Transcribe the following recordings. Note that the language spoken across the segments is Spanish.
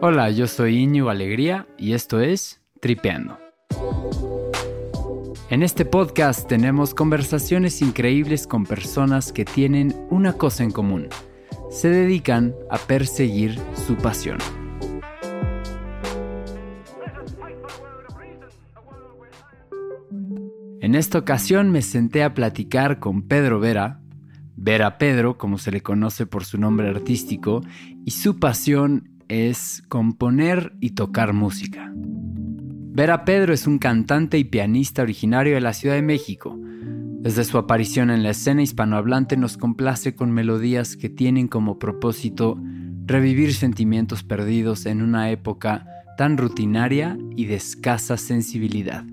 Hola, yo soy Iñigo Alegría y esto es Tripeando. En este podcast tenemos conversaciones increíbles con personas que tienen una cosa en común. Se dedican a perseguir su pasión. En esta ocasión me senté a platicar con Pedro Vera, Vera Pedro, como se le conoce por su nombre artístico, y su pasión es componer y tocar música. Vera Pedro es un cantante y pianista originario de la Ciudad de México. Desde su aparición en la escena hispanohablante nos complace con melodías que tienen como propósito revivir sentimientos perdidos en una época tan rutinaria y de escasa sensibilidad.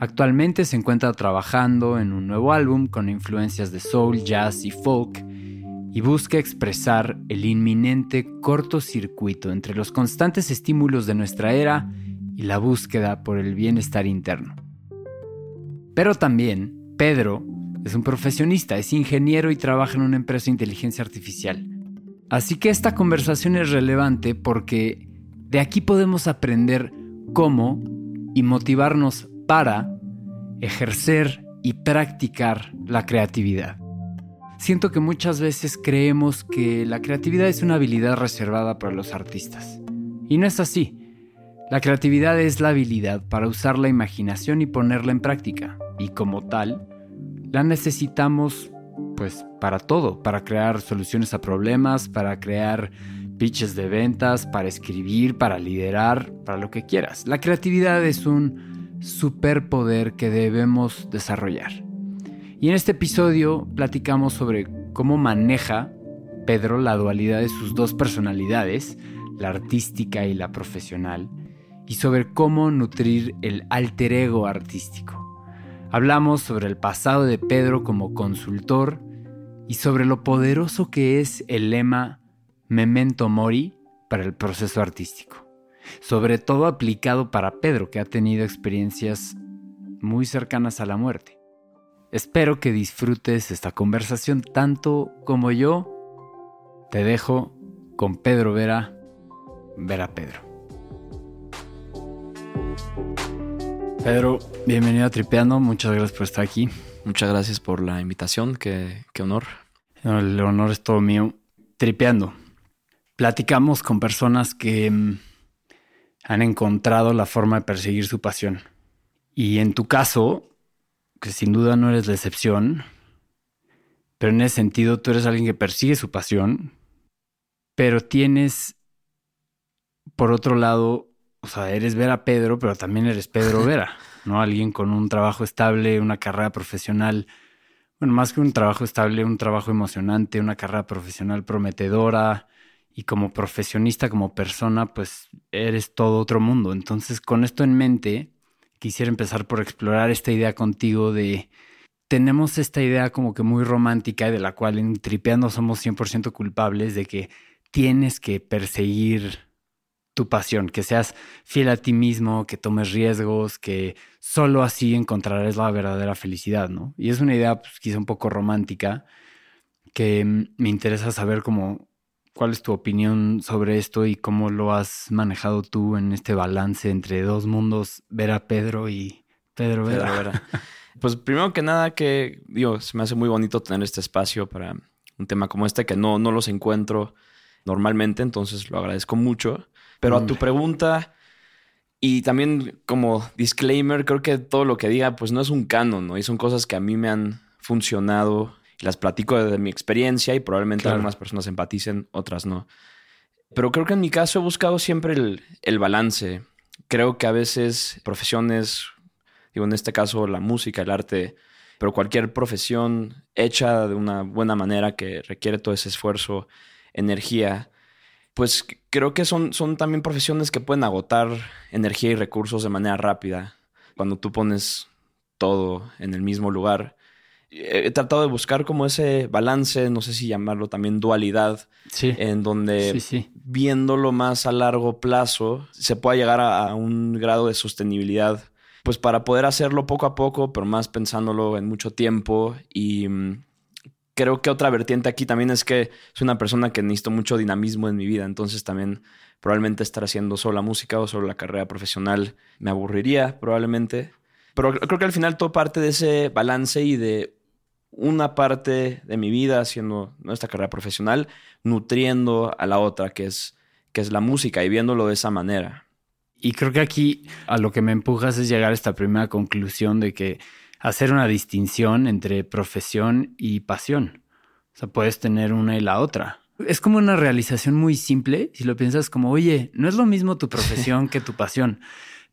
Actualmente se encuentra trabajando en un nuevo álbum con influencias de soul, jazz y folk y busca expresar el inminente cortocircuito entre los constantes estímulos de nuestra era y la búsqueda por el bienestar interno. Pero también, Pedro es un profesionista, es ingeniero y trabaja en una empresa de inteligencia artificial. Así que esta conversación es relevante porque de aquí podemos aprender cómo y motivarnos para ejercer y practicar la creatividad. Siento que muchas veces creemos que la creatividad es una habilidad reservada para los artistas. Y no es así. La creatividad es la habilidad para usar la imaginación y ponerla en práctica. Y como tal, la necesitamos pues para todo, para crear soluciones a problemas, para crear pitches de ventas, para escribir, para liderar, para lo que quieras. La creatividad es un superpoder que debemos desarrollar. Y en este episodio platicamos sobre cómo maneja Pedro la dualidad de sus dos personalidades, la artística y la profesional, y sobre cómo nutrir el alter ego artístico. Hablamos sobre el pasado de Pedro como consultor y sobre lo poderoso que es el lema Memento Mori para el proceso artístico, sobre todo aplicado para Pedro que ha tenido experiencias muy cercanas a la muerte. Espero que disfrutes esta conversación tanto como yo. Te dejo con Pedro Vera, Vera Pedro. Pedro, bienvenido a Tripeando, muchas gracias por estar aquí. Muchas gracias por la invitación, qué, honor. El honor es todo mío. Tripeando. Platicamos con personas que mm, han encontrado la forma de perseguir su pasión. Y en tu caso, que sin duda no eres la excepción, pero en ese sentido tú eres alguien que persigue su pasión, pero tienes, por otro lado, o sea, eres Vera Pedro, pero también eres Pedro Vera, ¿no? Alguien con un trabajo estable, una carrera profesional, bueno, más que un trabajo estable, un trabajo emocionante, una carrera profesional prometedora, y como profesionista, como persona, pues eres todo otro mundo. Entonces, con esto en mente, quisiera empezar por explorar esta idea contigo de tenemos esta idea como que muy romántica y de la cual en Tripeando somos 100% culpables de que tienes que perseguir tu pasión, que seas fiel a ti mismo, que tomes riesgos, que solo así encontrarás la verdadera felicidad, ¿no? Y es una idea pues, quizá un poco romántica que me interesa saber cómo ¿Cuál es tu opinión sobre esto y cómo lo has manejado tú en este balance entre dos mundos, Vera Pedro y Pedro Vera? Pues primero que nada que, digo, se me hace muy bonito tener este espacio para un tema como este que no, no los encuentro normalmente, entonces lo agradezco mucho. Pero a tu pregunta, y también como disclaimer, creo que todo lo que diga pues no es un canon, ¿no? Y son cosas que a mí me han funcionado las platico de mi experiencia y probablemente algunas personas empaticen, otras no. Pero creo que en mi caso he buscado siempre el, el balance. Creo que a veces profesiones, digo en este caso la música, el arte, pero cualquier profesión hecha de una buena manera que requiere todo ese esfuerzo, energía, pues creo que son, son también profesiones que pueden agotar energía y recursos de manera rápida. Cuando tú pones todo en el mismo lugar, he tratado de buscar como ese balance, no sé si llamarlo también dualidad, en donde viéndolo más a largo plazo se pueda llegar a, un grado de sostenibilidad pues para poder hacerlo poco a poco, pero más pensándolo en mucho tiempo. Y mm, creo que otra vertiente aquí también es que soy una persona que necesito mucho dinamismo en mi vida, entonces también probablemente estar haciendo solo la música o solo la carrera profesional me aburriría probablemente. Pero creo que al final todo parte de ese balance y de una parte de mi vida haciendo nuestra carrera profesional, nutriendo a la otra, que es, que es la música y viéndolo de esa manera. Y creo que aquí a lo que me empujas es llegar a esta primera conclusión de que hacer una distinción entre profesión y pasión. O sea, puedes tener una y la otra. Es como una realización muy simple si lo piensas como, oye, no es lo mismo tu profesión que tu pasión,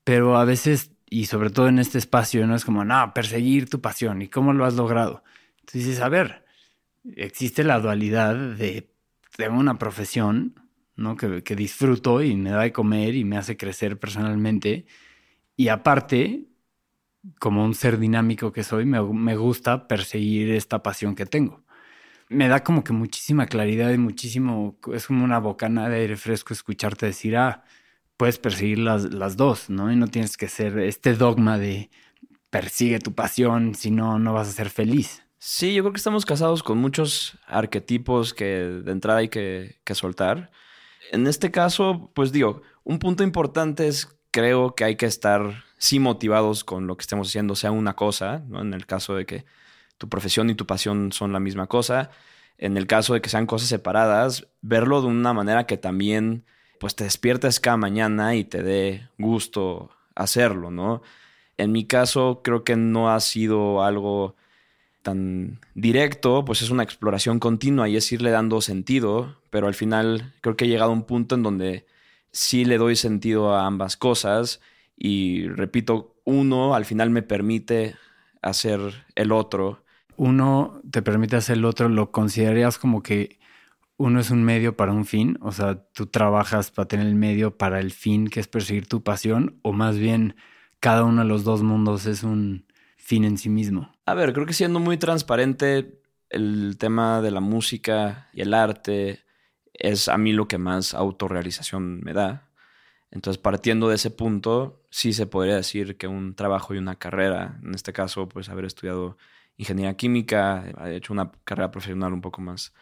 pero a veces, y sobre todo en este espacio, no es como, no, perseguir tu pasión y cómo lo has logrado. Entonces dices, a ver, existe la dualidad de tengo una profesión, ¿no? Que, que disfruto y me da de comer y me hace crecer personalmente. Y aparte, como un ser dinámico que soy, me, me, gusta perseguir esta pasión que tengo. Me da como que muchísima claridad y muchísimo, es como una bocana de aire fresco escucharte decir, ah, puedes perseguir las, las dos, ¿no? Y no tienes que ser este dogma de persigue tu pasión, si no, no vas a ser feliz. Sí, yo creo que estamos casados con muchos arquetipos que de entrada hay que, soltar. En este caso, pues digo, un punto importante es creo que hay que estar sí motivados con lo que estemos haciendo, sea una cosa, ¿no? En el caso de que tu profesión y tu pasión son la misma cosa. En el caso de que sean cosas separadas, verlo de una manera que también pues te despiertes cada mañana y te dé gusto hacerlo, ¿no? En mi caso creo que no ha sido algo tan directo, pues es una exploración continua y es irle dando sentido, pero al final creo que he llegado a un punto en donde sí le doy sentido a ambas cosas y repito, uno al final me permite hacer el otro. Uno te permite hacer el otro, ¿lo considerarías como que uno es un medio para un fin? O sea, tú trabajas para tener el medio para el fin que es perseguir tu pasión, o más bien cada uno de los dos mundos es un fin en sí mismo. A ver, creo que siendo muy transparente, el tema de la música y el arte es a mí lo que más autorrealización me da. Entonces, partiendo de ese punto, sí se podría decir que un trabajo y una carrera, en este caso, pues haber estudiado ingeniería química, he hecho una carrera profesional un poco más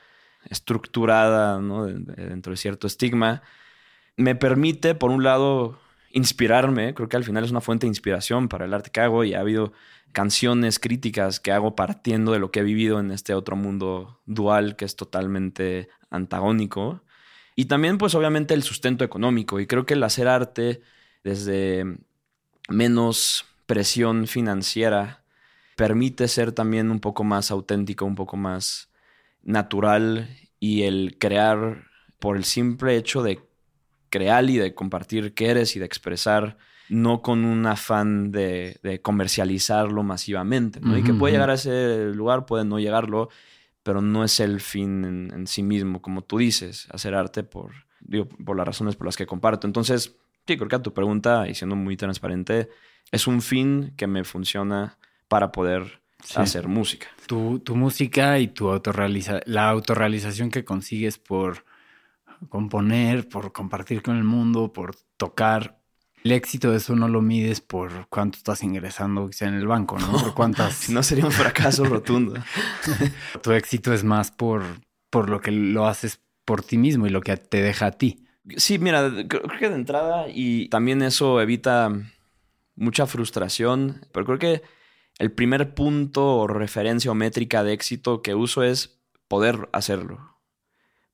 estructurada, ¿no? dentro de cierto estigma, me permite, por un lado, inspirarme, creo que al final es una fuente de inspiración para el arte que hago y ha habido canciones críticas que hago partiendo de lo que he vivido en este otro mundo dual que es totalmente antagónico y también, pues obviamente, el sustento económico. Y creo que el hacer arte desde menos presión financiera permite ser también un poco más auténtico, un poco más natural y el crear por el simple hecho de crear y de compartir qué eres y de expresar, no con un afán de, comercializarlo masivamente, ¿no? y que puede llegar a ese lugar, puede no llegarlo, pero no es el fin en, sí mismo, como tú dices, hacer arte por, por las razones por las que comparto. Entonces, sí, creo que a tu pregunta, y siendo muy transparente, es un fin que me funciona para poder hacer música. Tu, tu música y tu autorrealiza la autorrealización que consigues por componer, por compartir con el mundo, por tocar, el éxito de eso no lo mides por cuánto estás ingresando en el banco, ¿no? Por cuántas. no sería un fracaso rotundo. tu éxito es más por, por lo que lo haces por ti mismo y lo que te deja a ti. Sí, mira, creo que de entrada y también eso evita mucha frustración, pero creo que el primer punto o referencia o métrica de éxito que uso es poder hacerlo.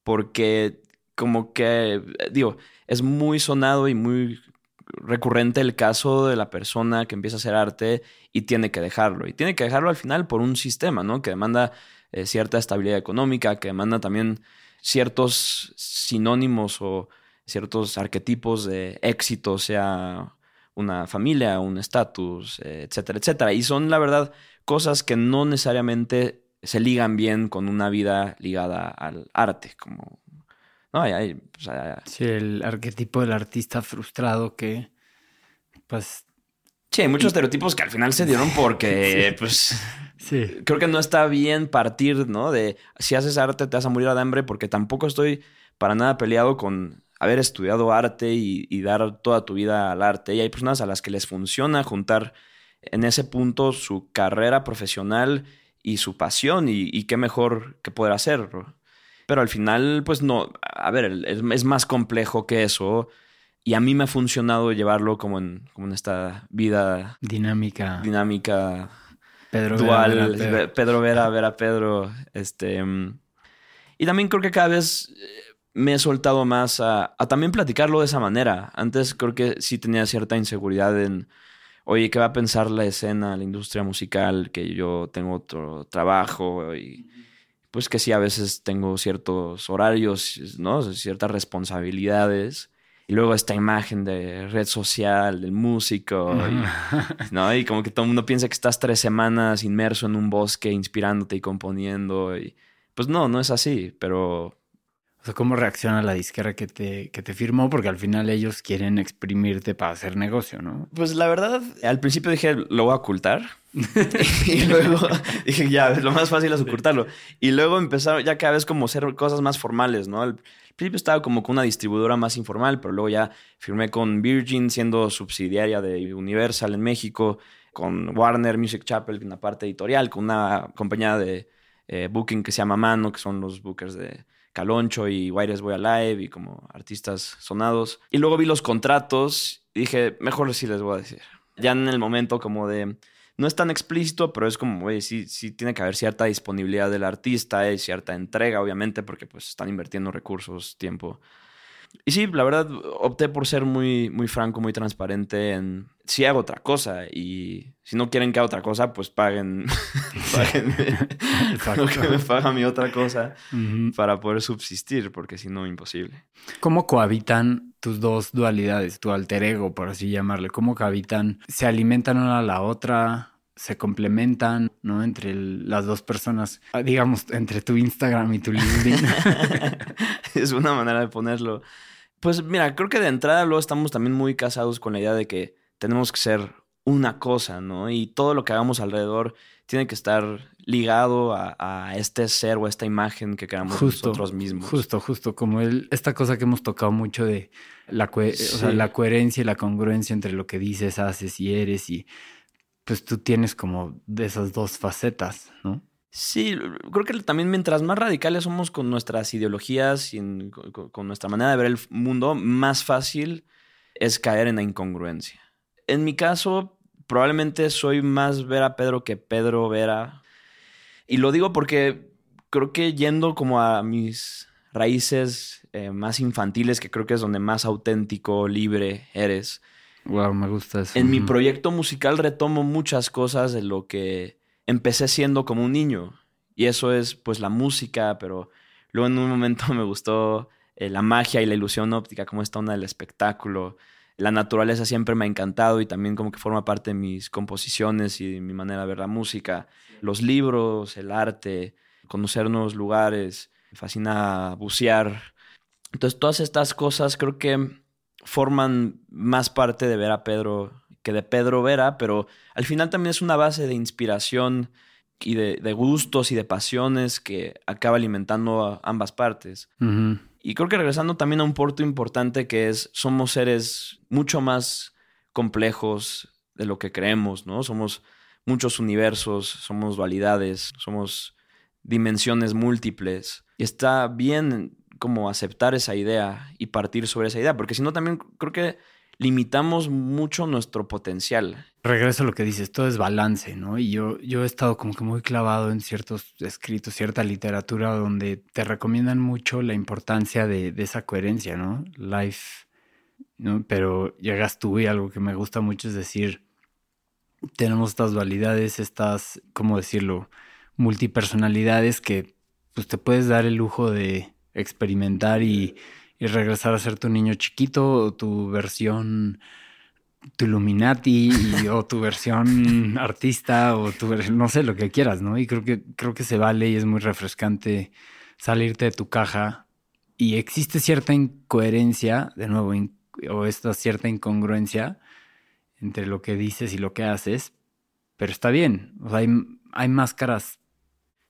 Porque como que, digo, es muy sonado y muy recurrente el caso de la persona que empieza a hacer arte y tiene que dejarlo. Y tiene que dejarlo al final por un sistema, ¿no? Que demanda eh, cierta estabilidad económica, que demanda también ciertos sinónimos o ciertos arquetipos de éxito, sea una familia, un estatus, eh, etcétera, etcétera. Y son, la verdad, cosas que no necesariamente se ligan bien con una vida ligada al arte, como no, hay, Sí, el arquetipo del artista frustrado que, pues... Sí, hay muchos estereotipos que al final se dieron porque, pues... Sí. Creo que no está bien partir, ¿no? De si haces arte te vas a morir de hambre porque tampoco estoy para nada peleado con haber estudiado arte y, dar toda tu vida al arte. Y hay personas a las que les funciona juntar en ese punto su carrera profesional y su pasión y, qué mejor que poder hacerlo. Pero al final, pues no, a ver, es, más complejo que eso. Y a mí me ha funcionado llevarlo como en, como en esta vida dinámica. Dinámica. Pedro dual. Vera, Pedro. Vera, Vera Pedro. Este. Y también creo que cada vez me he soltado más a, también platicarlo de esa manera. Antes creo que sí tenía cierta inseguridad en, oye, ¿qué va a pensar la escena, la industria musical? Que yo tengo otro trabajo y pues que sí, a veces tengo ciertos horarios, ¿no? Ciertas responsabilidades. Y luego esta imagen de red social, del músico, y, ¿no? Y como que todo el mundo piensa que estás tres semanas inmerso en un bosque inspirándote y componiendo. Y pues no, no es así, pero o sea, ¿cómo reacciona la disquera que te, que te firmó? Porque al final ellos quieren exprimirte para hacer negocio, ¿no? Pues la verdad, al principio dije, lo voy a ocultar. y luego dije, ya, lo más fácil es ocultarlo. Y luego empezaron ya cada vez como ser cosas más formales, ¿no? Al principio estaba como con una distribuidora más informal, pero luego ya firmé con Virgin, siendo subsidiaria de Universal en México, con Warner Music Chapel en la parte editorial, con una compañía de eh, booking que se llama Mano, que son los bookers de Caloncho y Wires Boy Alive y como artistas sonados. Y luego vi los contratos y dije, mejor sí les voy a decir. Ya en el momento como de, no es tan explícito, pero es como, güey, sí, sí tiene que haber cierta disponibilidad del artista y cierta entrega, obviamente, porque pues están invirtiendo recursos, tiempo. Y sí, la verdad, opté por ser muy, muy franco, muy transparente en si hago otra cosa. Y si no quieren que haga otra cosa, pues paguen, paguen lo que me paga mi otra cosa para poder subsistir, porque si no, imposible. ¿Cómo cohabitan tus dos dualidades, tu alter ego, por así llamarle? ¿Cómo cohabitan? ¿Se alimentan una a la otra? se complementan, ¿no? Entre las dos personas, ah, digamos, entre tu Instagram y tu LinkedIn. es una manera de ponerlo. Pues mira, creo que de entrada luego estamos también muy casados con la idea de que tenemos que ser una cosa, ¿no? Y todo lo que hagamos alrededor tiene que estar ligado a, este ser o a esta imagen que creamos nosotros mismos. Justo, justo, como el, esta cosa que hemos tocado mucho de la, la coherencia y la congruencia entre lo que dices, haces y eres y pues tú tienes como de esas dos facetas, ¿no? Sí, creo que también mientras más radicales somos con nuestras ideologías y con, nuestra manera de ver el mundo, más fácil es caer en la incongruencia. En mi caso, probablemente soy más Vera Pedro que Pedro Vera. Y lo digo porque creo que yendo como a mis raíces eh, más infantiles, que creo que es donde más auténtico, libre eres, Wow, me gusta eso. En mi proyecto musical retomo muchas cosas de lo que empecé siendo como un niño. Y eso es pues la música, pero luego en un momento me gustó eh, la magia y la ilusión óptica, como esta onda del espectáculo. La naturaleza siempre me ha encantado y también como que forma parte de mis composiciones y de mi manera de ver la música. Los libros, el arte, conocer nuevos lugares, me fascina bucear. Entonces todas estas cosas creo que forman más parte de Vera Pedro que de Pedro Vera, pero al final también es una base de inspiración y de, gustos y de pasiones que acaba alimentando a ambas partes. Y creo que regresando también a un punto importante que es, somos seres mucho más complejos de lo que creemos, ¿no? Somos muchos universos, somos dualidades, somos dimensiones múltiples. Y está bien como aceptar esa idea y partir sobre esa idea, porque si no también creo que limitamos mucho nuestro potencial. Regreso a lo que dices, todo es balance, ¿no? Y yo, yo he estado como que muy clavado en ciertos escritos, cierta literatura donde te recomiendan mucho la importancia de, esa coherencia, ¿no? Life, ¿no? Pero llegas tú y algo que me gusta mucho es decir, tenemos estas dualidades, estas, ¿cómo decirlo? Multipersonalidades que pues te puedes dar el lujo de experimentar y, regresar a ser tu niño chiquito o tu versión tu Illuminati o tu versión artista o tu no sé lo que quieras, ¿no? Y creo que creo que se vale y es muy refrescante salirte de tu caja y existe cierta incoherencia, de nuevo, o esta cierta incongruencia entre lo que dices y lo que haces, pero está bien, o sea, hay, hay máscaras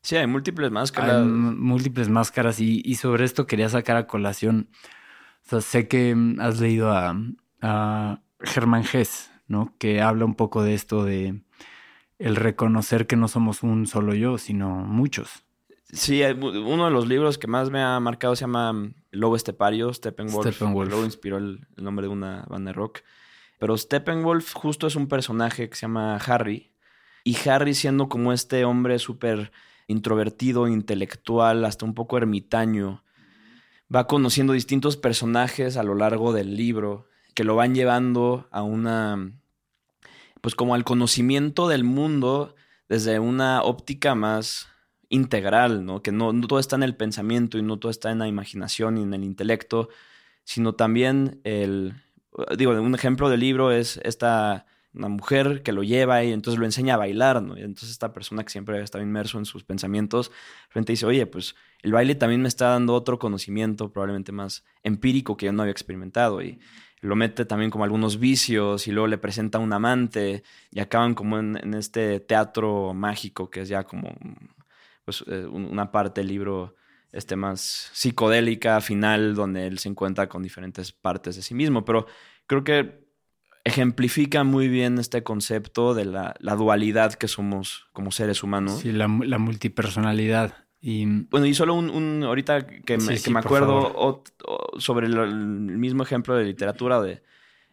Sí, hay múltiples máscaras. múltiples máscaras y, sobre esto quería sacar a colación O sea, sé que mm, has leído a, a Germán Gess, ¿no? Que habla un poco de esto de el reconocer que no somos un solo yo, sino muchos. Sí, uno de los libros que más me ha marcado se llama mm, Lobo Estepario, Steppenwolf. Steppenwolf. Luego inspiró el, nombre de una banda de rock. Pero Steppenwolf justo es un personaje que se llama Harry. Y Harry siendo como este hombre súper introvertido, intelectual, hasta un poco ermitaño, va conociendo distintos personajes a lo largo del libro que lo van llevando a una, pues como al conocimiento del mundo desde una óptica más integral, ¿no? Que no, todo está en el pensamiento y no todo está en la imaginación y en el intelecto, sino también el, digo, un ejemplo del libro es esta, una mujer que lo lleva y entonces lo enseña a bailar, ¿no? Y entonces esta persona que siempre estado inmerso en sus pensamientos, frente dice, oye, pues el baile también me está dando otro conocimiento probablemente más empírico que yo no había experimentado y lo mete también como algunos vicios y luego le presenta a un amante y acaban como en, en este teatro mágico que es ya como pues, eh, una parte del libro este, más psicodélica, final, donde él se encuentra con diferentes partes de sí mismo. Pero creo que ejemplifica muy bien este concepto de la, dualidad que somos como seres humanos. Sí, la, multipersonalidad. Y... Bueno, y solo un, ahorita que me, que me acuerdo sobre el, mismo ejemplo de literatura, de,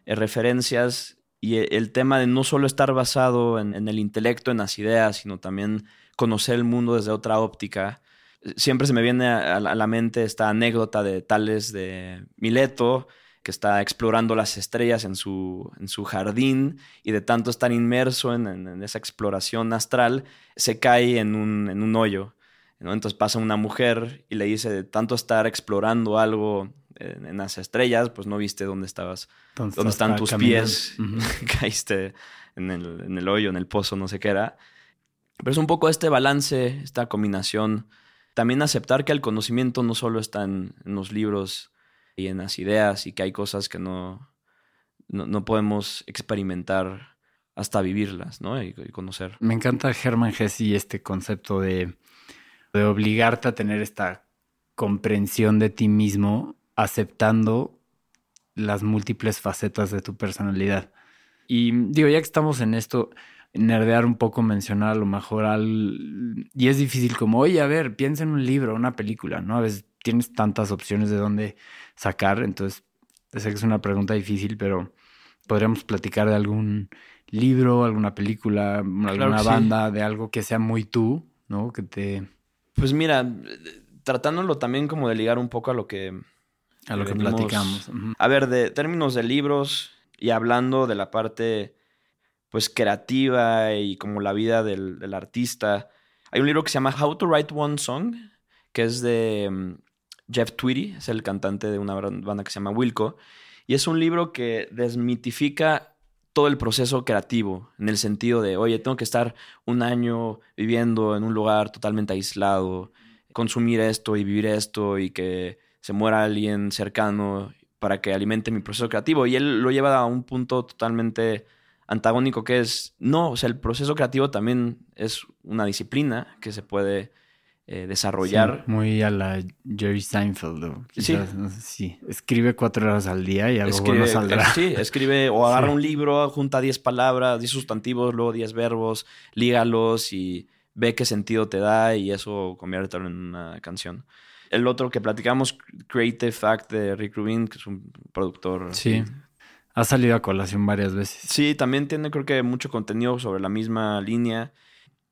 referencias y el, tema de no solo estar basado en, en, el intelecto, en las ideas, sino también conocer el mundo desde otra óptica. Siempre se me viene a, la mente esta anécdota de Tales de Mileto, que está explorando las estrellas en su, en su jardín y de tanto estar inmerso en, esa exploración astral, se cae en un, en un hoyo. Entonces pasa una mujer y le dice, de tanto estar explorando algo en, las estrellas, pues no viste dónde estabas, dónde están tus pies, caíste en el, en el hoyo, en el pozo, no sé qué era. Pero es un poco este balance, esta combinación. También aceptar que el conocimiento no solo está en, los libros y en las ideas y que hay cosas que no, no, podemos experimentar hasta vivirlas ¿no? y, conocer. Me encanta Germán Hesse y este concepto de, de obligarte a tener esta comprensión de ti mismo aceptando las múltiples facetas de tu personalidad. Y digo, ya que estamos en esto, nerdear un poco, mencionar a lo mejor al... Y es difícil como, oye, a ver, piensa en un libro, una película, ¿no? A veces tienes tantas opciones de dónde sacar, entonces sé que es una pregunta difícil, pero podríamos platicar de algún libro, alguna película, alguna banda, de algo que sea muy tú, ¿no? Que te... Pues mira, tratándolo también como de ligar un poco a lo que... A lo que platicamos. A ver, de términos de libros y hablando de la parte pues creativa y como la vida del, artista. Hay un libro que se llama How to Write One Song, que es de mm, Jeff Tweedy, es el cantante de una banda que se llama Wilco, y es un libro que desmitifica todo el proceso creativo, en el sentido de, oye, tengo que estar un año viviendo en un lugar totalmente aislado, consumir esto y vivir esto y que se muera alguien cercano para que alimente mi proceso creativo. Y él lo lleva a un punto totalmente antagónico que es, no, o sea, el proceso creativo también es una disciplina que se puede eh, desarrollar. muy a la Jerry Seinfeld. sí. sí. Escribe cuatro horas al día y algo escribe, saldrá. Sí, escribe o agarra un libro, junta diez palabras, diez sustantivos, luego diez verbos, lígalos y ve qué sentido te da y eso conviértelo en una canción. El otro que platicamos, Creative Act de Rick Rubin, que es un productor. Sí. Ha salido a colación varias veces. Sí, también tiene creo que mucho contenido sobre la misma línea.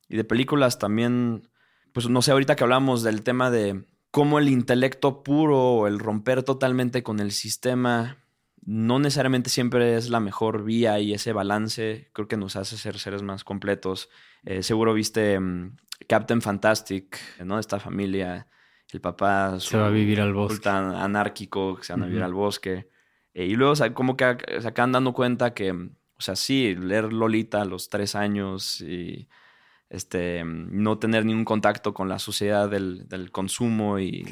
Y de películas también, pues no sé, ahorita que hablamos del tema de cómo el intelecto puro o el romper totalmente con el sistema no necesariamente siempre es la mejor vía y ese balance creo que nos hace ser seres más completos. Eh, seguro viste mm, Captain Fantastic, ¿no? Esta familia, el papá... Se va a vivir al bosque. Tan anárquico, que se van a vivir al bosque. Eh, y luego como que se acaban dando cuenta que, o sea, sí, leer Lolita a los tres años y este, no tener ningún contacto con la sociedad del, consumo y...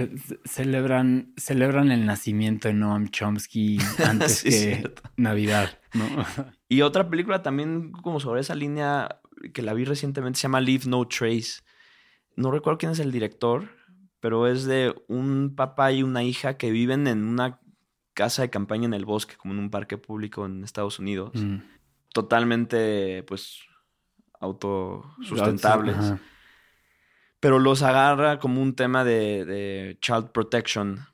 celebran, celebran el nacimiento de Noam Chomsky antes que Navidad, ¿no? y otra película también como sobre esa línea que la vi recientemente se llama Leave No Trace. No recuerdo quién es el director, pero es de un papá y una hija que viven en una casa de campaña en el bosque, como en un parque público en Estados Unidos. Mm. Totalmente, pues, autosustentables. Ajá. Pero los agarra como un tema de, de child protection,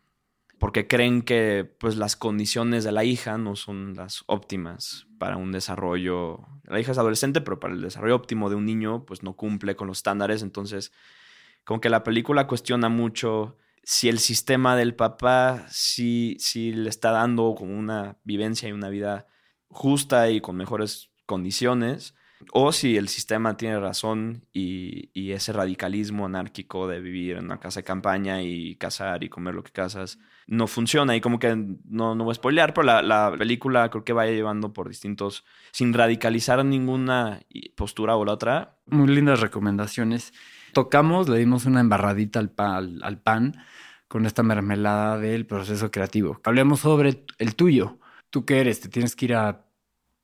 porque creen que pues, las condiciones de la hija no son las óptimas para un desarrollo. La hija es adolescente, pero para el desarrollo óptimo de un niño, pues no cumple con los estándares. Entonces, como que la película cuestiona mucho si el sistema del papá sí, sí le está dando como una vivencia y una vida justa y con mejores condiciones, o si el sistema tiene razón y, ese radicalismo anárquico de vivir en una casa de campaña y cazar y comer lo que cazas no funciona. Y como que no, no voy a spoilear, pero la, la película creo que va llevando por distintos, sin radicalizar ninguna postura o la otra. Muy lindas recomendaciones. Tocamos, le dimos una embarradita al- al pan con esta mermelada del proceso creativo. Hablemos sobre el tuyo. ¿Tú qué eres? ¿Te tienes que ir a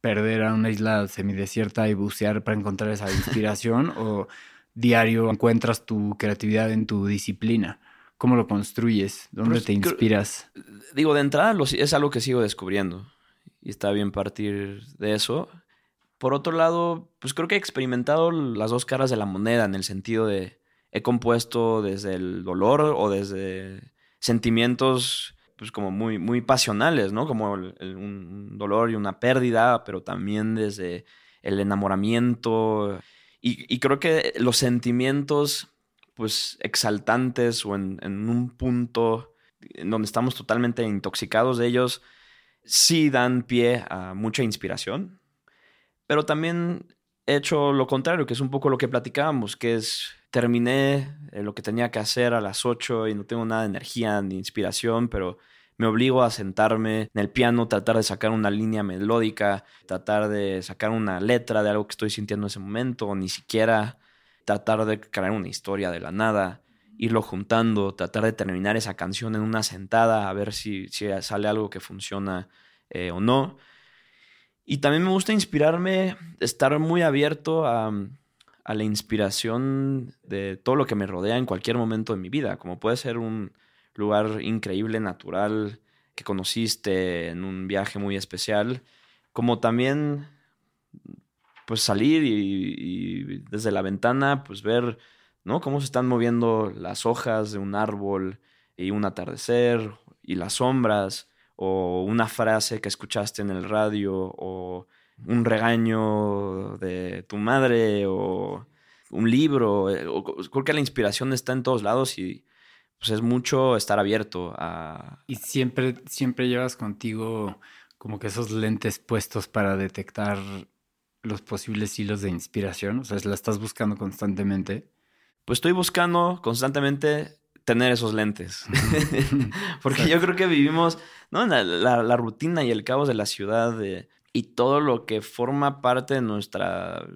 perder a una isla semidesierta y bucear para encontrar esa inspiración? ¿O diario encuentras tu creatividad en tu disciplina? ¿Cómo lo construyes? ¿Dónde Pues, te creo- inspiras? Digo, de entrada lo- es algo que sigo descubriendo y está bien partir de eso. Por otro lado, pues creo que he experimentado las dos caras de la moneda en el sentido de he compuesto desde el dolor o desde sentimientos pues como muy, muy pasionales, ¿no? Como el- el- un dolor y una pérdida, pero también desde el enamoramiento. Y, y creo que los sentimientos pues exaltantes o en, en un punto en donde estamos totalmente intoxicados de ellos, sí dan pie a mucha inspiración, pero también he hecho lo contrario, que es un poco lo que platicábamos, que es terminé eh, lo que tenía que hacer a las 8 y no tengo nada de energía ni inspiración, pero me obligo a sentarme en el piano, tratar de sacar una línea melódica, tratar de sacar una letra de algo que estoy sintiendo en ese momento, o ni siquiera tratar de crear una historia de la nada, irlo juntando, tratar de terminar esa canción en una sentada, a ver si, sale algo que funciona eh, o no. Y también me gusta inspirarme, estar muy abierto a, a la inspiración de todo lo que me rodea en cualquier momento de mi vida, como puede ser un lugar increíble, natural, que conociste en un viaje muy especial, como también pues salir y, y desde la ventana pues ver ¿no? cómo se están moviendo las hojas de un árbol y un atardecer y las sombras o una frase que escuchaste en el radio o un regaño de tu madre o un libro. eh, o- Creo que la inspiración está en todos lados y pues es mucho estar abierto a... Y siempre, siempre llevas contigo como que esos lentes puestos para detectar los posibles hilos de inspiración. O sea, la estás buscando constantemente. Pues estoy buscando constantemente tener esos lentes. Porque yo creo que vivimos ¿no? la, la- la rutina y el caos de la ciudad de- y todo lo que forma parte de nuestra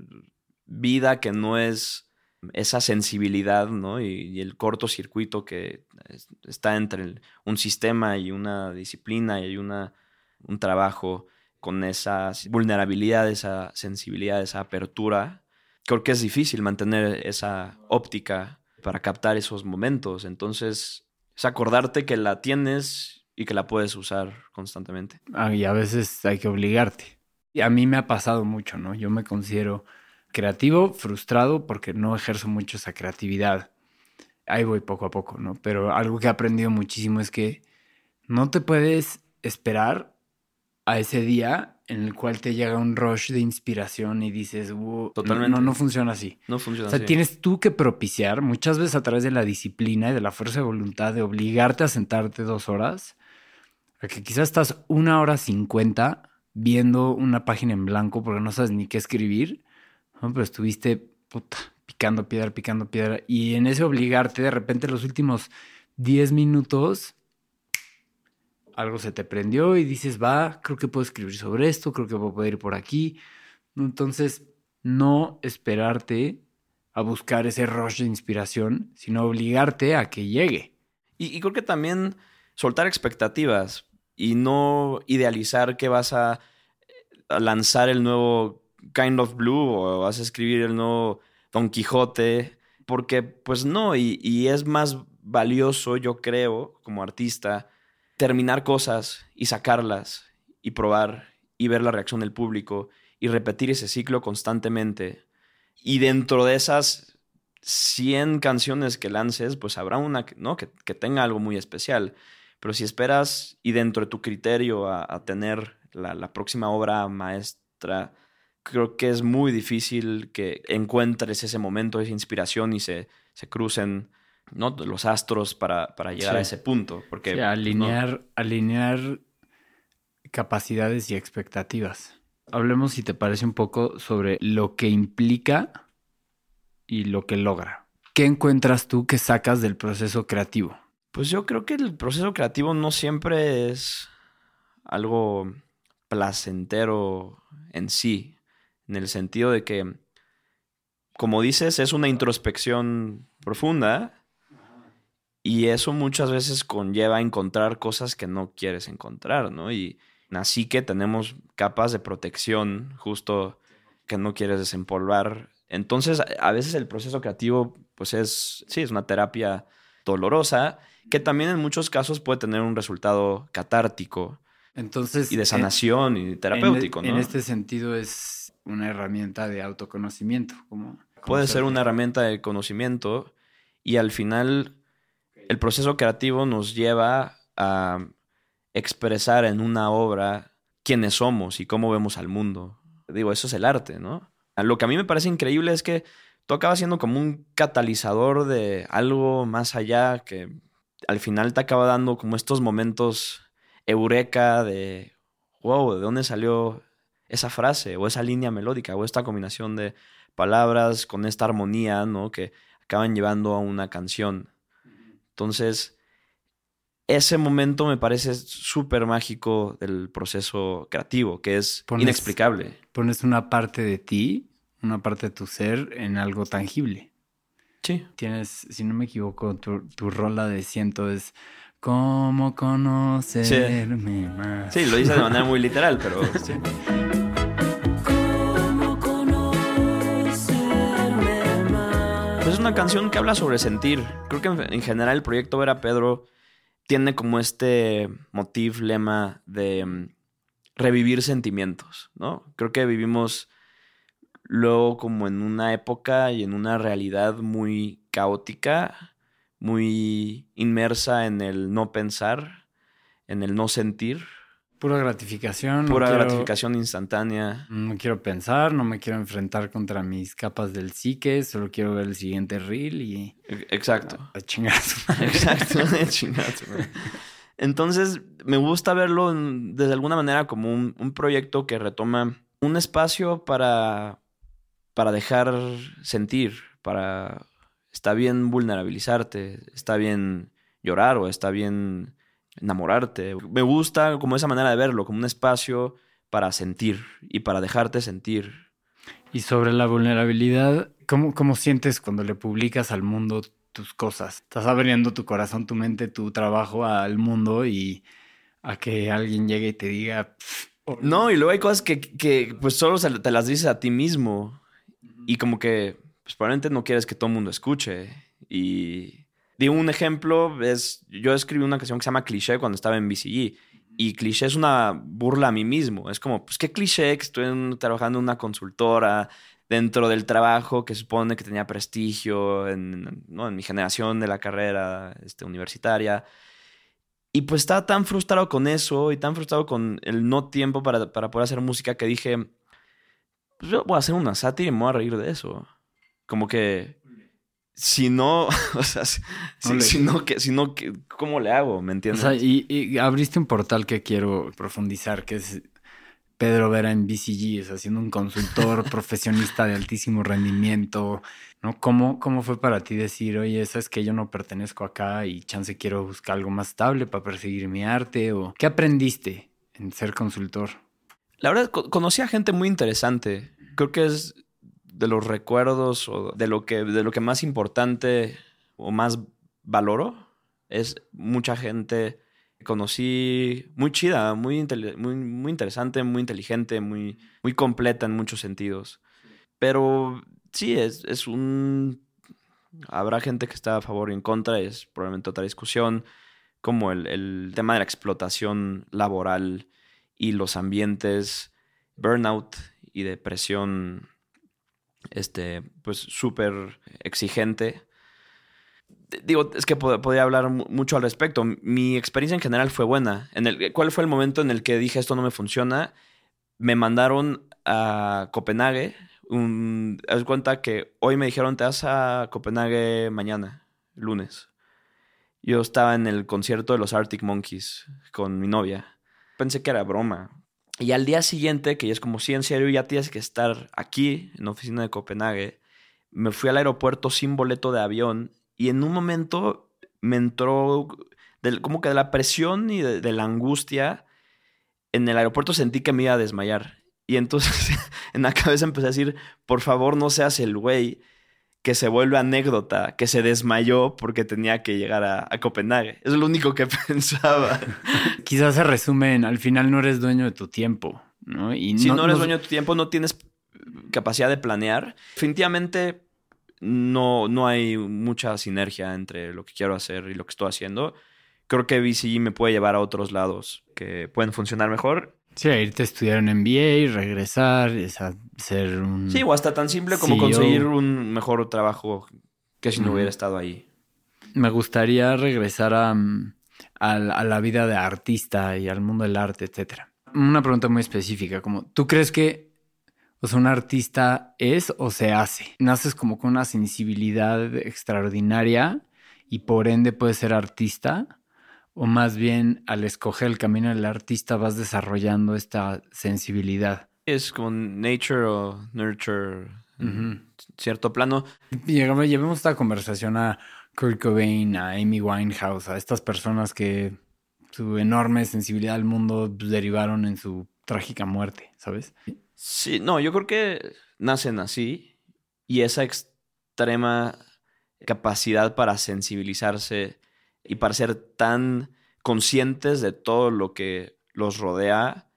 vida que no es esa sensibilidad ¿no? y, y el cortocircuito que es- está entre un sistema y una disciplina y una, un trabajo con esa vulnerabilidad, esa sensibilidad, esa apertura. Creo que es difícil mantener esa óptica para captar esos momentos. Entonces, es acordarte que la tienes y que la puedes usar constantemente. Ah, Y a veces hay que obligarte. Y a mí me ha pasado mucho, ¿no? Yo me considero creativo, frustrado porque no ejerzo mucho esa creatividad. Ahí voy poco a poco, ¿no? Pero algo que he aprendido muchísimo es que no te puedes esperar a ese día en el cual te llega un rush de inspiración y dices, "Uh, Totalmente. no, no funciona así. No funciona O sea, así. tienes tú que propiciar, muchas veces a través de la disciplina y de la fuerza de voluntad, de obligarte a sentarte dos horas, a que quizás estás una hora cincuenta viendo una página en blanco porque no sabes ni qué escribir, ¿no? pero estuviste picando piedra, picando piedra, y en ese obligarte, de repente los últimos 10 minutos, algo se te prendió y dices, va, creo que puedo escribir sobre esto, creo que puedo ir por aquí. Entonces, no esperarte a buscar ese rush de inspiración, sino obligarte a que llegue. Y, y creo que también soltar expectativas y no idealizar que vas a, a lanzar el nuevo Kind of Blue o vas a escribir el nuevo Don Quijote, porque pues no, y, y es más valioso, yo creo, como artista, terminar cosas y sacarlas y probar y ver la reacción del público y repetir ese ciclo constantemente. Y dentro de esas 100 canciones que lances, pues habrá una ¿no? que, tenga algo muy especial. Pero si esperas y dentro de tu criterio a, tener la, próxima obra maestra, creo que es muy difícil que encuentres ese momento, esa inspiración y se, se crucen ¿no? los astros para, llegar a ese punto. Porque, pues, alinear, alinear capacidades y expectativas. Hablemos, si te parece, un poco sobre lo que implica y lo que logra. ¿Qué encuentras tú que sacas del proceso creativo? Pues yo creo que el proceso creativo no siempre es algo placentero en sí, en el sentido de que, como dices, es una introspección profunda y eso muchas veces conlleva encontrar cosas que no quieres encontrar, ¿no? Y así que tenemos capas de protección justo que no quieres desempolvar. Entonces, a veces el proceso creativo, pues es, sí, es una terapia dolorosa, que también en muchos casos puede tener un resultado catártico. Entonces, y de sanación y terapéutico, en, ¿no? En este sentido es una herramienta de autoconocimiento. Como, puede ser una herramienta de conocimiento y al final el proceso creativo nos lleva a expresar en una obra quiénes somos y cómo vemos al mundo. Digo, eso es el arte, ¿no? Lo que a mí me parece increíble es que tú acabas siendo como un catalizador de algo más allá que al final te acaba dando como estos momentos eureka de, wow, ¿de dónde salió esa frase o esa línea melódica o esta combinación de palabras con esta armonía, ¿no? Que acaban llevando a una canción. Entonces, ese momento me parece súper mágico del proceso creativo, que es inexplicable. Pones una parte de ti, una parte de tu ser en algo tangible. Sí. Tienes, si no me equivoco, tu, rola de ciento es ¿Cómo conocerme más? Sí, lo dice de manera muy literal, pero... Sí. una canción que habla sobre sentir. Creo que en general el proyecto Vera Pedro tiene como este motif, lema de mm, revivir sentimientos, ¿no? Creo que vivimos luego como en una época y en una realidad muy caótica, muy inmersa en el no pensar, en el no sentir. Pura gratificación. Pura gratificación instantánea. No quiero pensar, no me quiero enfrentar contra mis capas del psique, solo quiero ver el siguiente reel y... E, exacto. A, chingar Exacto, a chingar Entonces, me gusta verlo desde alguna manera como un, un, proyecto que retoma un espacio para, para dejar sentir, para... Está bien vulnerabilizarte, está bien llorar o está bien enamorarte. Me gusta como esa manera de verlo, como un espacio para sentir y para dejarte sentir. Y sobre la vulnerabilidad, ¿cómo, cómo sientes cuando le publicas al mundo tus cosas? Estás abriendo tu corazón, tu mente, tu trabajo al mundo y a que alguien llegue y te diga... no, y luego hay cosas que, que pues solo te las dices a ti mismo y como que pues probablemente no quieres que todo el mundo escuche y Digo, un ejemplo es, yo escribí una canción que se llama Cliché cuando estaba en BCG. Y cliché es una burla a mí mismo. Es como, pues qué cliché que estoy trabajando en una consultora dentro del trabajo que supone que tenía prestigio en, ¿no? en mi generación de la carrera este, universitaria. Y pues estaba tan frustrado con eso y tan frustrado con el no tiempo para, para poder hacer música que dije, yo voy a hacer una sátira y me voy a reír de eso. Como que si no, o sea, si, no, que, si no, que, ¿cómo le hago? ¿Me entiendes? O sea, y, abriste un portal que quiero profundizar, que es Pedro Vera en BCG, o sea, siendo un consultor profesionista de altísimo rendimiento, ¿no? ¿Cómo, ¿Cómo fue para ti decir, oye, eso es que yo no pertenezco acá y chance quiero buscar algo más estable para perseguir mi arte? ¿O qué aprendiste en ser consultor? La verdad, conocí a gente muy interesante. Creo que es de los recuerdos o de lo que, de lo que más importante o más valoro es mucha gente que conocí muy chida, muy, muy, interesante, muy inteligente, muy, muy completa en muchos sentidos. Pero sí, es, es un... Habrá gente que está a favor y en contra, es probablemente otra discusión, como el, el tema de la explotación laboral y los ambientes, burnout y depresión, este, pues súper exigente. Digo, es que podría hablar mucho al respecto. Mi experiencia en general fue buena. En el, ¿Cuál fue el momento en el que dije esto no me funciona? Me mandaron a Copenhague. Haz cuenta que hoy me dijeron te vas a Copenhague mañana, lunes. Yo estaba en el concierto de los Arctic Monkeys con mi novia. Pensé que era broma. Y al día siguiente, que ya es como si en serio ya tienes que estar aquí en la oficina de Copenhague, me fui al aeropuerto sin boleto de avión y en un momento me entró como que de la presión y de, la angustia. En el aeropuerto sentí que me iba a desmayar. Y entonces en la cabeza empecé a decir, por favor no seas el güey que se vuelve anécdota, que se desmayó porque tenía que llegar a, Copenhague. Es lo único que pensaba. Quizás se resume al final no eres dueño de tu tiempo, ¿no? Y si no, eres dueño de tu tiempo, no tienes capacidad de planear. Definitivamente no, no hay mucha sinergia entre lo que quiero hacer y lo que estoy haciendo. Creo que BCG me puede llevar a otros lados que pueden funcionar mejor. Sí, irte a estudiar un MBA, regresar, es ser un. Sí, o hasta tan simple como conseguir un mejor trabajo que si no hubiera estado ahí. Me gustaría regresar a, a, la vida de artista y al mundo del arte, etcétera. Una pregunta muy específica, como, ¿tú crees que o sea, un artista es o se hace. Naces como con una sensibilidad extraordinaria y por ende puedes ser artista. O más bien al escoger el camino del artista vas desarrollando esta sensibilidad. Es como nature o nurture, cierto plano. Llevemos esta conversación a Kurt Cobain, a Amy Winehouse, a estas personas que su enorme sensibilidad al mundo derivaron en su trágica muerte, ¿sabes? Sí, no, yo creo que nacen así y esa extrema capacidad para sensibilizarse y para ser tan conscientes de todo lo que los rodea,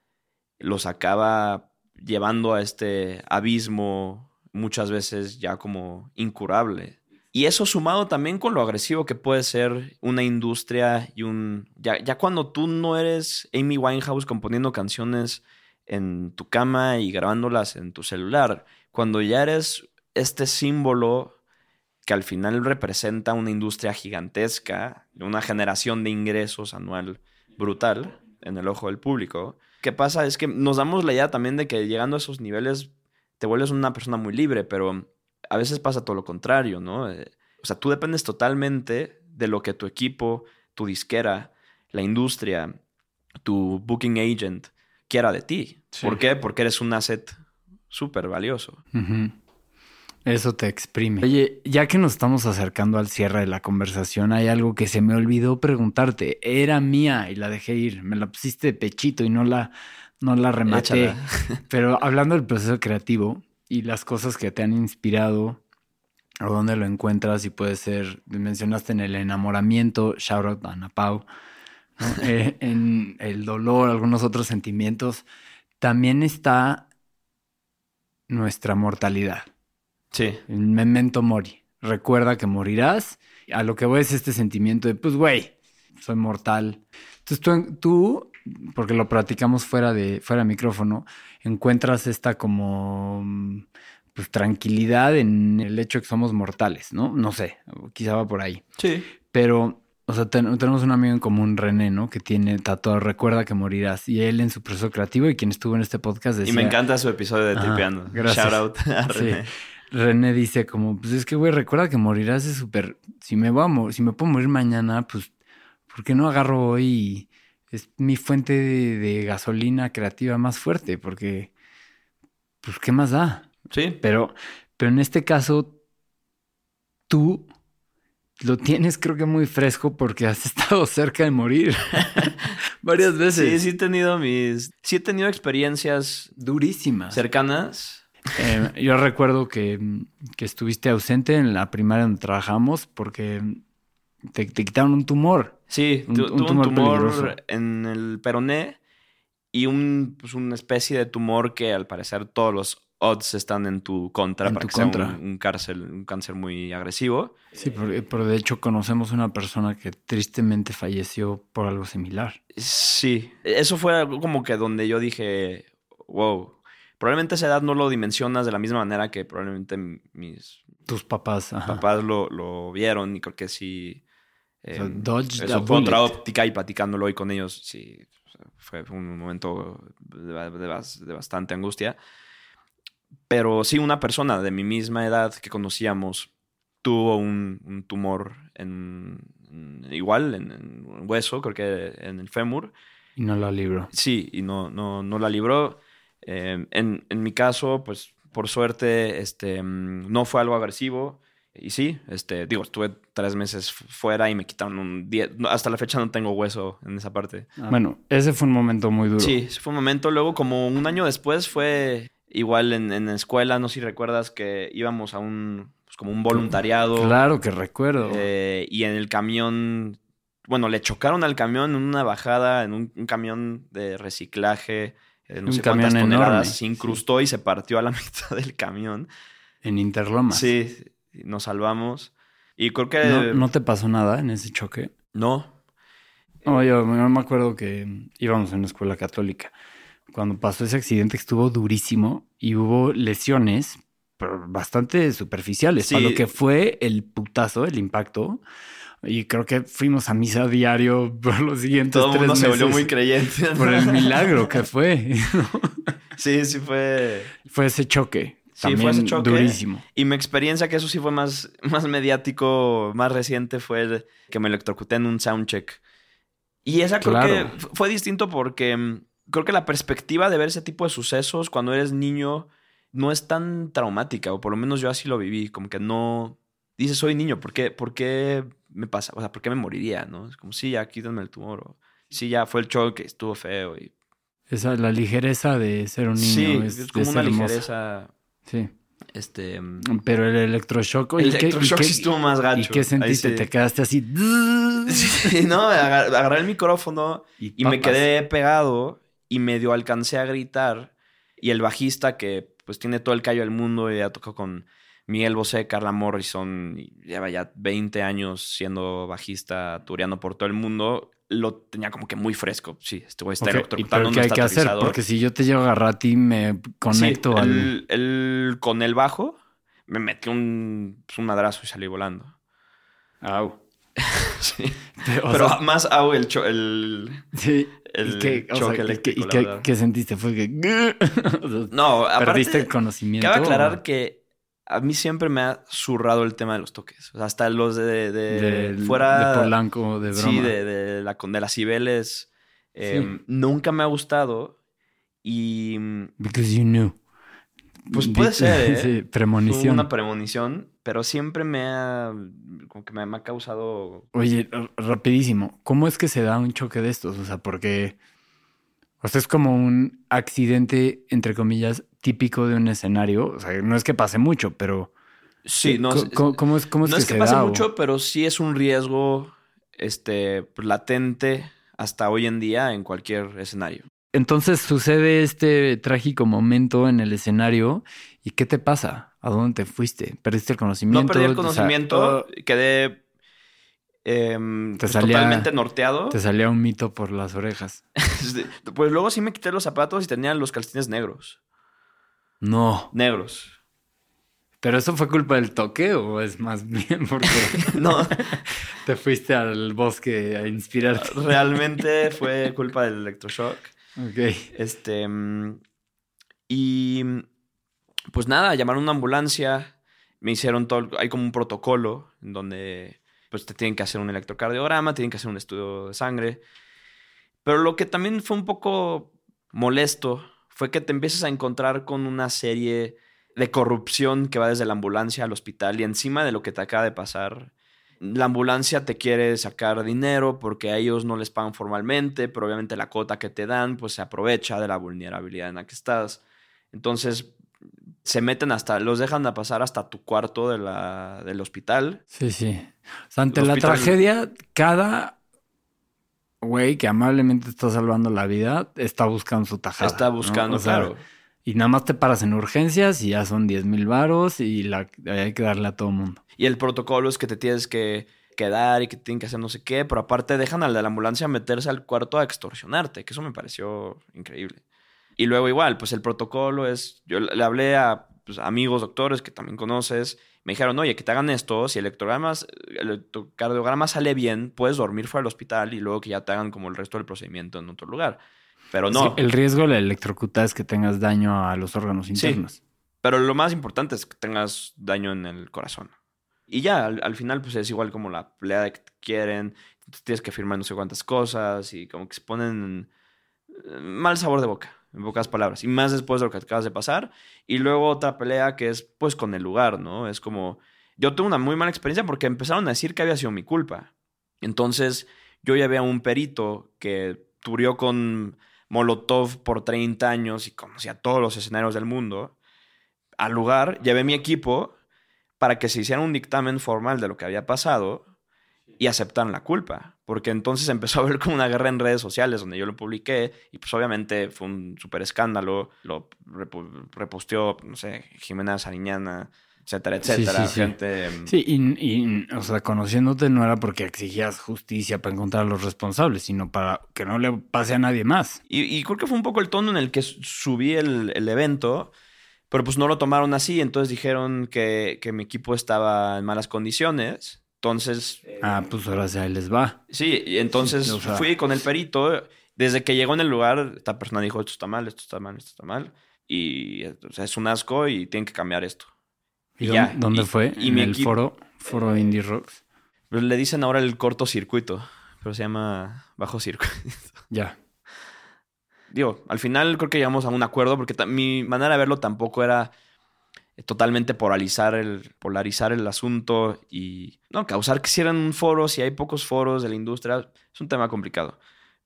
los acaba llevando a este abismo muchas veces ya como incurable. Y eso sumado también con lo agresivo que puede ser una industria y un... Ya, ya cuando tú no eres Amy Winehouse componiendo canciones en tu cama y grabándolas en tu celular. Cuando ya eres este símbolo que al final representa una industria gigantesca, una generación de ingresos anual brutal en el ojo del público. ¿Qué pasa? Es que nos damos la idea también de que llegando a esos niveles te vuelves una persona muy libre, pero a veces pasa todo lo contrario, ¿no? Eh, o sea, tú dependes totalmente de lo que tu equipo, tu disquera, la industria, tu booking agent quiera de ti. ¿Por qué? Porque eres un asset súper valioso. Eso te exprime. Oye, ya que nos estamos acercando al cierre de la conversación, hay algo que se me olvidó preguntarte. Era mía y la dejé ir. Me la pusiste de pechito y no la, no la rematé. Pero hablando del proceso creativo y las cosas que te han inspirado, o dónde lo encuentras, y puede ser, mencionaste en el enamoramiento, shout out a Ana Pau, eh, en el dolor, algunos otros sentimientos, también está nuestra mortalidad. Sí. El memento mori. Recuerda que morirás. A lo que voy es este sentimiento de, pues, güey, soy mortal. Entonces tú, tú, porque lo platicamos fuera de, fuera de micrófono, encuentras esta como pues tranquilidad en el hecho de que somos mortales, ¿no? No sé, quizá va por ahí. Sí. Pero o sea, tenemos un amigo en común, René, ¿no? Que tiene tatuado Recuerda que morirás. Y él en su proceso creativo y quien estuvo en este podcast decía... Y me encanta su episodio de Tripeando. Gracias. Shout out a René. René dice como, pues es que, güey, recuerda que morirás es súper... Si me voy a si me puedo morir mañana, pues, ¿por qué no agarro hoy? Es mi fuente de, gasolina creativa más fuerte, porque, pues, ¿qué más da? Sí. Pero, pero en este caso, tú lo tienes creo que muy fresco porque has estado cerca de morir varias veces. Sí, sí he tenido mis... Sí he tenido experiencias... Durísimas. Cercanas. Eh, yo recuerdo que, estuviste ausente en la primaria donde trabajamos porque te, quitaron un tumor. Sí, un, tumor, en el peroné y un, pues una especie de tumor que al parecer todos los odds están en tu contra En para tu que sea un- un, cárcel, un cáncer muy agresivo. Sí, pero, pero de hecho conocemos una persona que tristemente falleció por algo similar. Sí, eso fue algo como que donde yo dije, wow, probablemente esa edad no lo dimensionas de la misma manera que probablemente mis Tus papás. ajá. papás lo, lo vieron y creo que sí. Eh, dodged eso fue otra óptica y platicándolo hoy con ellos, sí, fue un momento de, ba- de bas- de bastante angustia. Pero sí, una persona de mi misma edad que conocíamos tuvo un, un tumor en, en- igual en, hueso, creo que en el fémur. Y no la libró. Sí, y no, no, no la libró. Eh, en, en mi caso, pues por suerte, este, mm, no fue algo agresivo. Y sí, este, digo, estuve tres meses fu- fuera y me quitaron un 10. no, Hasta la fecha no tengo hueso en esa parte. Bueno, ese fue un momento muy duro. Sí, ese fue un momento. Luego, como un año después, fue igual en, en la escuela. No sé si recuerdas que íbamos a un, pues, como un voluntariado. Claro que recuerdo. Eh, y en el camión, bueno, le chocaron al camión en una bajada, en un, un camión de reciclaje, eh, no Un sé cuántas camión toneladas, enorme, se incrustó y se partió a la mitad del camión. en Interlomas. Sí, nos salvamos. Y creo que... ¿No, ¿No te pasó nada en ese choque? no. No, yo, yo me acuerdo que íbamos en una escuela católica. Cuando pasó ese accidente estuvo durísimo y hubo lesiones bastante superficiales. Sí. Para lo que fue el putazo, el impacto. Y creo que fuimos a misa diario por los siguientes Todo tres mundo se volvió meses muy creyente. Por el milagro que fue. Sí, sí fue... fue ese choque. Sí, fue ese choque. durísimo. Y mi experiencia, que eso sí fue más, más mediático, más reciente, fue el que me electrocuté en un soundcheck. Y esa creo Claro. que fue distinto porque mm, creo que la perspectiva de ver ese tipo de sucesos cuando eres niño no es tan traumática, o por lo menos yo así lo viví, como que no... Dices, soy niño, ¿por qué, ¿por qué me pasa? O sea, ¿por qué me moriría? ¿no? Es como, sí, ya quítenme el tumor. O, sí, ya fue el choque, estuvo feo. Y... Esa, la ligereza de ser un niño sí, es, es, como es una hermosa. ligereza... Sí. Este, Pero el electroshock... el ¿y qué- y electroshock sí estuvo más gacho. ¿Y qué sentiste? sí. Te quedaste así... Sí, no, agar- agarré el micrófono y me quedé pegado y medio alcancé a gritar. Y el bajista, que pues tiene todo el callo del mundo y ya tocó con Miguel Bosé, Carla Morrison, lleva ya 20 años siendo bajista, tureando por todo el mundo, lo tenía como que muy fresco. Sí, este güey está Ok, ¿y electrocutando pero qué un hay que hacer? Porque si yo te llego a agarrar a ti, me conecto Sí, al... el- el- con el bajo me metió un, pues, un madrazo y salí volando. Au. Sí. O Pero sea, más hago el, cho- el, sí. el ¿Y qué, o sea, choque ¿y qué- eléctrico, ¿Y la qué, verdad. qué sentiste? Fue que... O sea, No, aparte, ¿Perdiste el conocimiento? Cabe aclarar o- que a mí siempre me ha zurrado el tema de los toques. O sea, hasta los de, de, fuera. De Polanco, de broma. Sí, de, de la, de las Cibeles. eh, Sí. Nunca me ha gustado. Y Because you knew. Pues puede ser, ¿eh? Sí, premonición. una premonición, pero siempre me ha. Como que me, me ha causado. Oye, rapidísimo. ¿Cómo es que se da un choque de estos? O sea, porque... O sea, es como un accidente, entre comillas, típico de un escenario. O sea, no es que pase mucho, pero... Sí, no, ¿Cómo, es- cómo- es, cómo es no que es que se pase da? o- mucho, pero sí es un riesgo este, latente hasta hoy en día en cualquier escenario. Entonces sucede este trágico momento en el escenario. ¿Y qué te pasa? ¿A dónde te fuiste? ¿Perdiste el conocimiento? No perdí el conocimiento, quedé em, Te pues, salía- totalmente norteado. te salía un mito por las orejas. pues luego sí me quité los zapatos y tenía los calcetines negros. No. Negros. ¿Pero eso fue culpa del toque o es más bien porque No, te fuiste al bosque a inspirarte? realmente fue culpa del electroshock. Ok. Este. mm, Y. Pues nada, llamaron una ambulancia. Me hicieron todo. Hay como un protocolo en donde. Pues te tienen que hacer un electrocardiograma, tienen que hacer un estudio de sangre. Pero lo que también fue un poco molesto fue que te empiezas a encontrar con una serie de corrupción que va desde la ambulancia al hospital y encima de lo que te acaba de pasar. La ambulancia te quiere sacar dinero porque a ellos no les pagan formalmente, pero obviamente la cuota que te dan pues se aprovecha de la vulnerabilidad en la que estás. Entonces se meten hasta, los dejan a pasar hasta tu cuarto de la, del hospital. Sí, sí. O sea, ante la tragedia, cada güey que amablemente está salvando la vida está buscando su tajada. está ¿no? buscando, O sea, claro. Y nada más te paras en urgencias y ya son 10 mil varos y la, hay que darle a todo mundo. Y el protocolo es que te tienes que quedar y que tienen que hacer no sé qué, pero aparte dejan al de la ambulancia meterse al cuarto a extorsionarte, que eso me pareció increíble. Y luego igual, pues el protocolo es, yo le hablé a pues, amigos doctores que también conoces, me dijeron, oye, que te hagan esto, si el electrocardiograma sale bien, puedes dormir fuera del hospital y luego que ya te hagan como el resto del procedimiento en otro lugar. Pero no. el riesgo de la electrocutada es que tengas daño a los órganos internos. Sí, pero lo más importante es que tengas daño en el corazón. Y ya, al, final, pues es igual como la pelea que quieren. Tienes que firmar no sé cuántas cosas y como que se ponen eh, mal sabor de boca, en pocas palabras. Y más después de lo que acabas de pasar. Y luego otra pelea que es pues con el lugar, ¿no? Es como. Yo tuve una muy mala experiencia porque empezaron a decir que había sido mi culpa. Entonces, yo ya había un perito que turió con Molotov por 30 años y conocía todos los escenarios del mundo. Al lugar, llevé mi equipo para que se hiciera un dictamen formal de lo que había pasado y aceptaran la culpa. Porque entonces empezó a ver como una guerra en redes sociales donde yo lo publiqué y pues obviamente fue un súper escándalo. Lo reposteó, no sé, Jimena Sariñana, etcétera, etcétera. Sí, sí, y, o sea, conociéndote no era porque exigías justicia para encontrar a los responsables, sino para que no le pase a nadie más. Y, creo que fue un poco el tono en el que subí el, el evento pero pues no lo tomaron así, entonces dijeron que, mi equipo estaba en malas condiciones. Entonces. Ah, pues ahora ya les va. Sí, y entonces fui con el perito. Desde que llegó en el lugar, esta persona dijo: Esto está mal, esto está mal, esto está mal. Y es un asco y tienen que cambiar esto. ¿Y, ya. ¿Dónde fue? ¿En el foro, foro Indie Rocks? Pues le dicen ahora el cortocircuito, pero se llama bajo circuito. Ya digo, al final creo que llegamos a un acuerdo porque mi manera de verlo tampoco era eh, totalmente polarizar el, polarizar el asunto y no, causar que hicieran un foro, si hay pocos foros de la industria, es un tema complicado.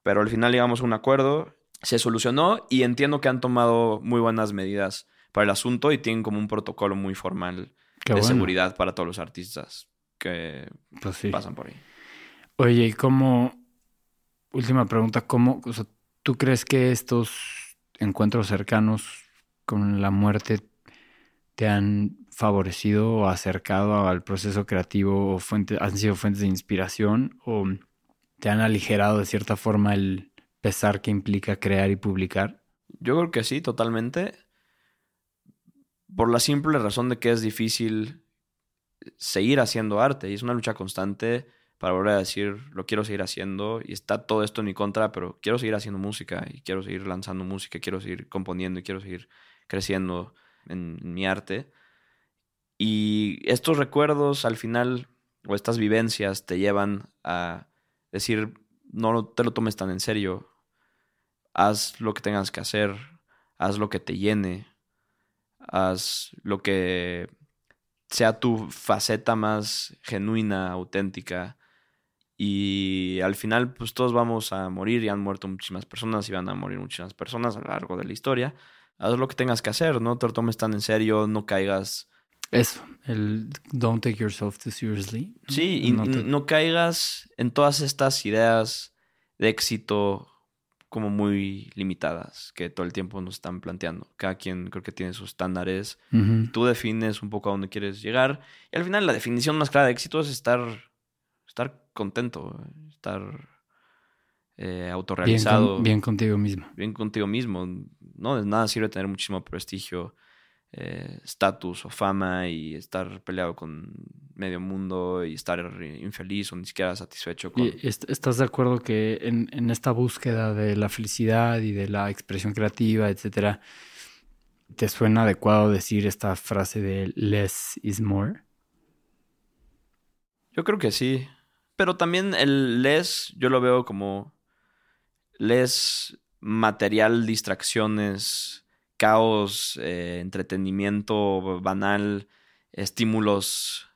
Pero al final llegamos a un acuerdo, se solucionó y entiendo que han tomado muy buenas medidas para el asunto y tienen como un protocolo muy formal de seguridad para todos los artistas que pues pasan por ahí. Oye, ¿y cómo, última pregunta, cómo, ¿Tú crees que estos encuentros cercanos con la muerte te han favorecido o acercado al proceso creativo o han sido fuentes de inspiración o te han aligerado de cierta forma el pesar que implica crear y publicar? Yo creo que sí, totalmente. Por la simple razón de que es difícil seguir haciendo arte y es una lucha constante para volver a decir, lo quiero seguir haciendo y está todo esto en mi contra, pero quiero seguir haciendo música y quiero seguir lanzando música, quiero seguir componiendo y quiero seguir creciendo en, mi arte. Y estos recuerdos al final, o estas vivencias, te llevan a decir, no te lo tomes tan en serio, haz lo que tengas que hacer, haz lo que te llene, haz lo que sea tu faceta más genuina, auténtica, y al final, pues todos vamos a morir y han muerto muchísimas personas y van a morir muchísimas personas a lo largo de la historia. Haz lo que tengas que hacer, no te lo tomes tan en serio, no caigas. Eso, el don't take yourself too seriously. Sí, y no, caigas en todas estas ideas de éxito como muy limitadas que todo el tiempo nos están planteando. Cada quien creo que tiene sus estándares. Tú defines un poco a dónde quieres llegar. Y al final la definición más clara de éxito es estar estar contento, estar eh, autorrealizado. Bien, contigo mismo. Bien contigo mismo. No de nada sirve tener muchísimo prestigio, eh, estatus o fama y estar peleado con medio mundo y estar infeliz o ni siquiera satisfecho con... ¿Estás de acuerdo que en, en, esta búsqueda de la felicidad y de la expresión creativa, etcétera, te suena adecuado decir esta frase de less is more? Yo creo que sí. Pero también el les, yo lo veo como les material, distracciones, caos, eh, entretenimiento banal, estímulos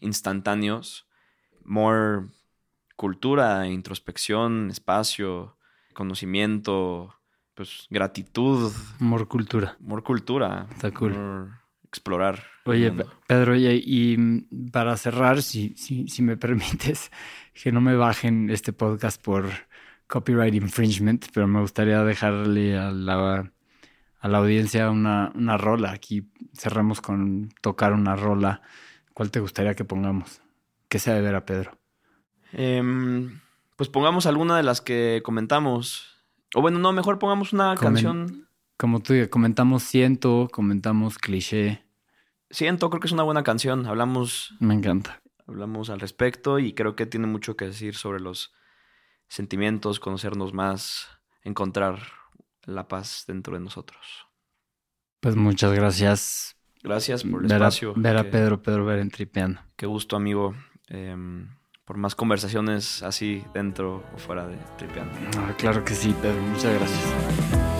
instantáneos, more cultura, introspección, espacio, conocimiento, pues gratitud. More cultura. More cultura. Está cool explorar. Oye, Pedro, y, mm, para cerrar, si, si, si me permites, que no me bajen este podcast por copyright infringement, pero me gustaría dejarle a la, a la audiencia una, una rola. Aquí cerramos con tocar una rola. ¿Cuál te gustaría que pongamos? ¿Qué sea de ver a Pedro? Em, pues pongamos alguna de las que comentamos. O bueno, no, mejor pongamos una Comen- canción. Como tú digas, comentamos ciento, comentamos cliché. Siento, creo que es una buena canción. Hablamos, Me encanta. hablamos al respecto y creo que tiene mucho que decir sobre los sentimientos, conocernos más, encontrar la paz dentro de nosotros. Pues muchas gracias. Gracias por el Ver a, espacio. ver a Pedro, Pedro ver en Tripeando. Qué gusto, amigo. em, por más conversaciones así dentro o fuera de Tripeando. Ah, claro que sí, Pedro. Muchas gracias.